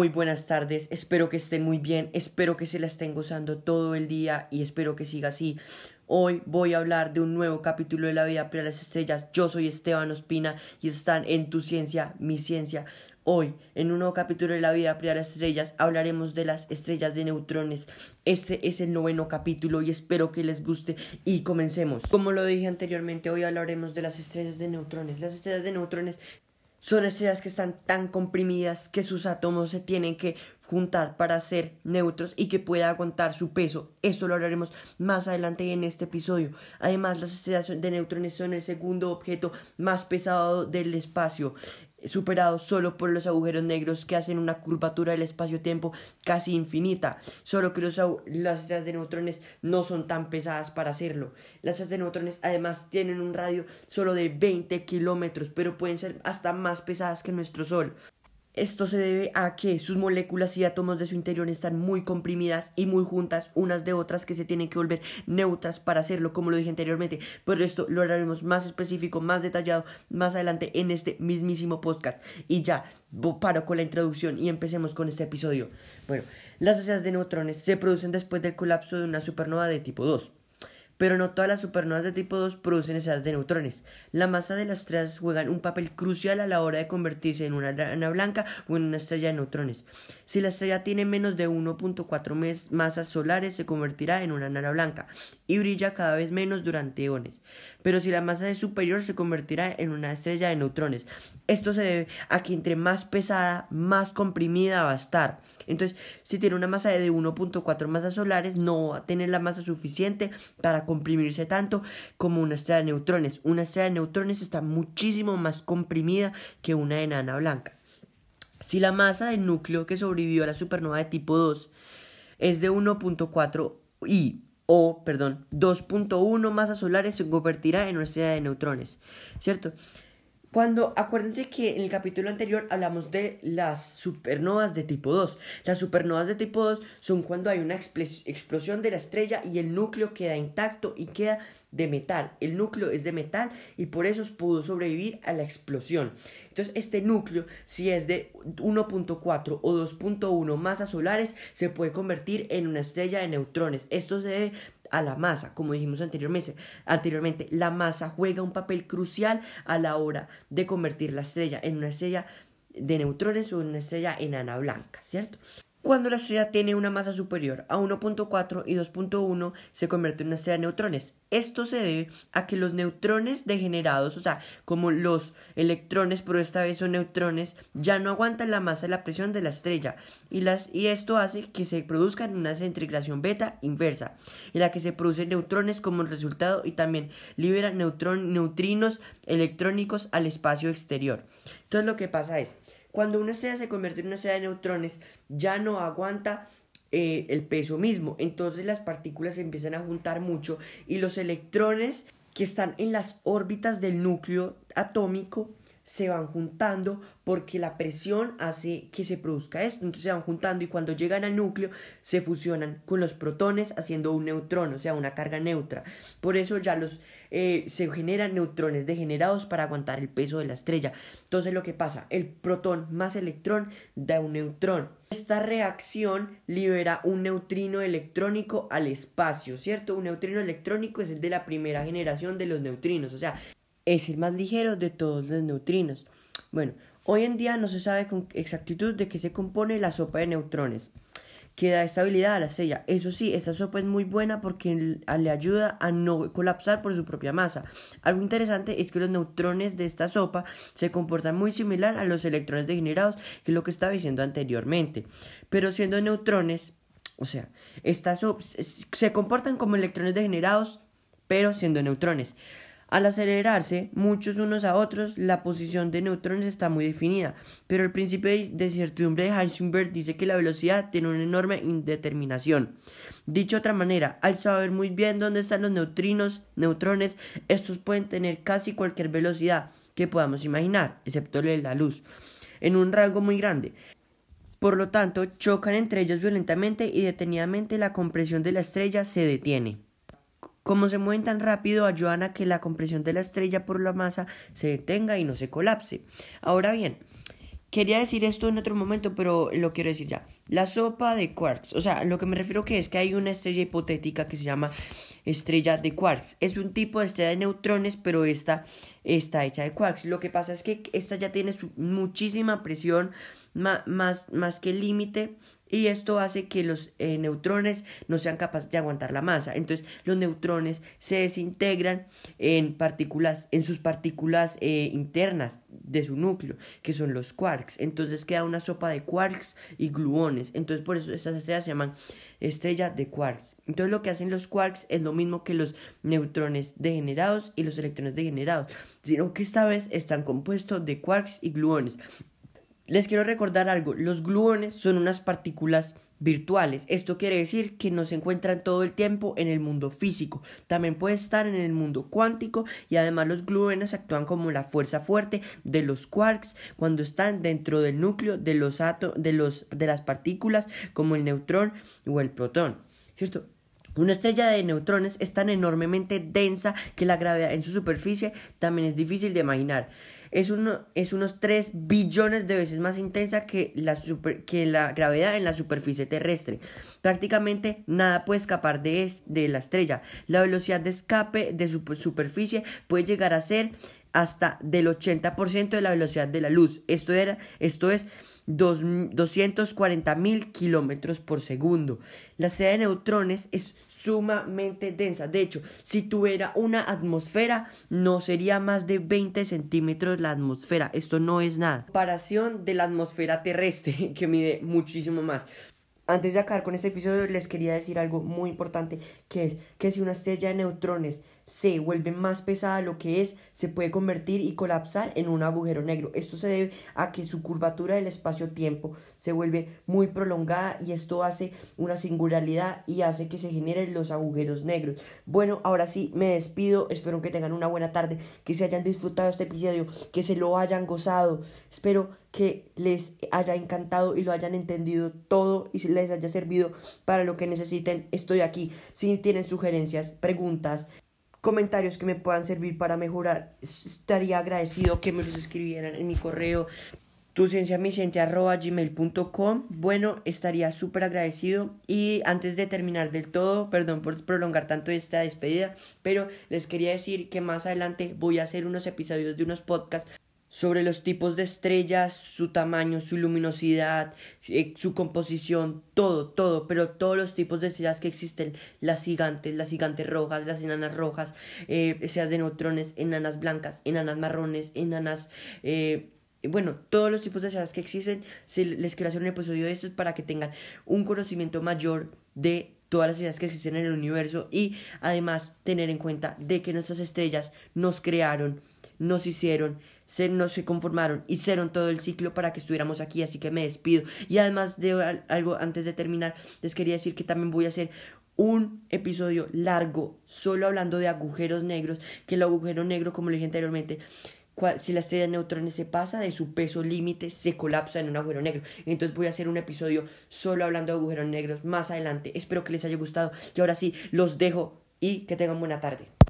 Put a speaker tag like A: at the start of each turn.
A: Muy buenas tardes, espero que estén muy bien, espero que se la estén gozando todo el día y espero que siga así. Hoy voy a hablar de un nuevo capítulo de la vida para las estrellas. Yo soy Esteban Ospina y están en tu ciencia, mi ciencia. Hoy, en un nuevo capítulo de la vida para las estrellas, hablaremos de las estrellas de neutrones. Este es el noveno capítulo y espero que les guste y comencemos. Como lo dije anteriormente, hoy hablaremos de las estrellas de neutrones. Las estrellas de neutrones son estrellas que están tan comprimidas que sus átomos se tienen que juntar para ser neutros y que pueda aguantar su peso. Eso lo hablaremos más adelante en este episodio. Además, las estrellas de neutrones son el segundo objeto más pesado del espacio superado solo por los agujeros negros que hacen una curvatura del espacio-tiempo casi infinita, solo que los, las estrellas de neutrones no son tan pesadas para hacerlo. Las estrellas de neutrones además tienen un radio solo de 20 kilómetros, pero pueden ser hasta más pesadas que nuestro Sol. Esto se debe a que sus moléculas y átomos de su interior están muy comprimidas y muy juntas unas de otras que se tienen que volver neutras para hacerlo, como lo dije anteriormente. Pero esto lo haremos más específico, más detallado más adelante en este mismísimo podcast. Y ya, paro con la introducción y empecemos con este episodio. Bueno, las estrellas de neutrones se producen después del colapso de una supernova de tipo 2 pero no todas las supernovas de tipo 2 producen estrellas de neutrones. La masa de las estrellas juega un papel crucial a la hora de convertirse en una enana blanca o en una estrella de neutrones. Si la estrella tiene menos de 1.4 masas solares, se convertirá en una enana blanca y brilla cada vez menos durante eones. Pero si la masa es superior, se convertirá en una estrella de neutrones. Esto se debe a que entre más pesada, más comprimida va a estar. Entonces, si tiene una masa de 1.4 masas solares, no va a tener la masa suficiente para comprimirse tanto como una estrella de neutrones. Una estrella de neutrones está muchísimo más comprimida que una enana blanca. Si la masa del núcleo que sobrevivió a la supernova de tipo 2 es de 1.4 y o, perdón, 2.1 masas solares se convertirá en una estrella de neutrones, ¿cierto? Cuando, acuérdense que en el capítulo anterior hablamos de las supernovas de tipo 2. Las supernovas de tipo 2 son cuando hay una explosión de la estrella y el núcleo queda intacto y queda de metal. El núcleo es de metal y por eso pudo sobrevivir a la explosión. Entonces, este núcleo, si es de 1.4 o 2.1 masas solares, se puede convertir en una estrella de neutrones. Esto se debe a la masa, como dijimos anteriormente, anteriormente, la masa juega un papel crucial a la hora de convertir la estrella en una estrella de neutrones o una estrella enana blanca, ¿cierto? Cuando la estrella tiene una masa superior a 1.4 y 2.1 se convierte en una estrella de neutrones. Esto se debe a que los neutrones degenerados, o sea, como los electrones, pero esta vez son neutrones, ya no aguantan la masa y la presión de la estrella. Y, las, y esto hace que se produzcan una centrifugación beta inversa, en la que se producen neutrones como resultado y también libera neutrinos electrónicos al espacio exterior. Entonces lo que pasa es, cuando una estrella se convierte en una estrella de neutrones, ya no aguanta eh, el peso mismo. Entonces las partículas se empiezan a juntar mucho y los electrones que están en las órbitas del núcleo atómico se van juntando porque la presión hace que se produzca esto. Entonces se van juntando y cuando llegan al núcleo se fusionan con los protones haciendo un neutrón, o sea, una carga neutra. Por eso ya los eh, se generan neutrones degenerados para aguantar el peso de la estrella. Entonces lo que pasa, el protón más electrón da un neutrón. Esta reacción libera un neutrino electrónico al espacio, ¿cierto? Un neutrino electrónico es el de la primera generación de los neutrinos, o sea, es el más ligero de todos los neutrinos. Bueno, hoy en día no se sabe con exactitud de qué se compone la sopa de neutrones que da estabilidad a la estrella. Eso sí, esta sopa es muy buena porque le ayuda a no colapsar por su propia masa. Algo interesante es que los neutrones de esta sopa se comportan muy similar a los electrones degenerados, que es lo que estaba diciendo anteriormente. Pero siendo neutrones, o sea, estas se comportan como electrones degenerados, pero siendo neutrones. Al acelerarse muchos unos a otros, la posición de neutrones está muy definida, pero el principio de certidumbre de Heisenberg dice que la velocidad tiene una enorme indeterminación. Dicho de otra manera, al saber muy bien dónde están los neutrinos, neutrones, estos pueden tener casi cualquier velocidad que podamos imaginar, excepto la luz, en un rango muy grande. Por lo tanto, chocan entre ellos violentamente y detenidamente la compresión de la estrella se detiene. Como se mueven tan rápido, ayudan a que la compresión de la estrella por la masa se detenga y no se colapse. Ahora bien, quería decir esto en otro momento, pero lo quiero decir ya. La sopa de quarks, o sea, lo que me refiero que es que hay una estrella hipotética que se llama estrella de quarks. Es un tipo de estrella de neutrones, pero esta está hecha de quarks. Lo que pasa es que esta ya tiene muchísima presión, más, más, que límite, y esto hace que los eh, neutrones no sean capaces de aguantar la masa. Entonces los neutrones se desintegran en partículas, en sus partículas eh, internas de su núcleo, que son los quarks. Entonces queda una sopa de quarks y gluones. Entonces por eso estas estrellas se llaman estrellas de quarks. Entonces lo que hacen los quarks es lo mismo que los neutrones degenerados y los electrones degenerados, sino que esta vez están compuestos de quarks y gluones. Les quiero recordar algo, los gluones son unas partículas virtuales. Esto quiere decir que no se encuentran todo el tiempo en el mundo físico. También puede estar en el mundo cuántico y además los gluones actúan como la fuerza fuerte de los quarks cuando están dentro del núcleo de los de los de las partículas como el neutrón o el protón. ¿Cierto? Una estrella de neutrones es tan enormemente densa que la gravedad en su superficie también es difícil de imaginar es, uno, es unos 3 billones de veces más intensa que la, que la gravedad en la superficie terrestre. Prácticamente nada puede escapar de, de la estrella. La velocidad de escape de su superficie puede llegar a ser hasta del 80% de la velocidad de la luz. Esto, era, esto es 240 mil kilómetros por segundo. La estrella de neutrones es sumamente densa. De hecho, si tuviera una atmósfera, no sería más de 20 centímetros la atmósfera. Esto no es nada. Comparación de la atmósfera terrestre, que mide muchísimo más. Antes de acabar con este episodio, les quería decir algo muy importante, que es que si una estrella de neutrones se vuelve más pesada lo que es, se puede convertir y colapsar en un agujero negro. Esto se debe a que su curvatura del espacio-tiempo se vuelve muy prolongada y esto hace una singularidad y hace que se generen los agujeros negros. Bueno, ahora sí, me despido. Espero que tengan una buena tarde, que se hayan disfrutado este episodio, que se lo hayan gozado. Espero que les haya encantado y lo hayan entendido todo y les haya servido para lo que necesiten. Estoy aquí. Si tienen sugerencias, preguntas, comentarios que me puedan servir para mejorar, estaría agradecido que me los escribieran en mi correo gmail.com Bueno, estaría súper agradecido. Y antes de terminar del todo, perdón por prolongar tanto esta despedida, pero les quería decir que más adelante voy a hacer unos episodios de unos podcasts sobre los tipos de estrellas, su tamaño, su luminosidad, eh, su composición, todo, todo, pero todos los tipos de estrellas que existen, las gigantes, las gigantes rojas, las enanas rojas, eh, de neutrones, enanas blancas, enanas marrones, enanas... Eh, bueno, todos los tipos de estrellas que existen, les quiero hacer un episodio de estos para que tengan un conocimiento mayor de todas las estrellas que existen en el universo y además tener en cuenta de que nuestras estrellas nos crearon, nos hicieron, se, no se conformaron, hicieron todo el ciclo para que estuviéramos aquí, así que me despido. Y además de algo antes de terminar, les quería decir que también voy a hacer un episodio largo solo hablando de agujeros negros, que el agujero negro, como le dije anteriormente, si la estrella de neutrones se pasa de su peso límite, se colapsa en un agujero negro. Entonces voy a hacer un episodio solo hablando de agujeros negros más adelante. Espero que les haya gustado. Y ahora sí, los dejo y que tengan buena tarde.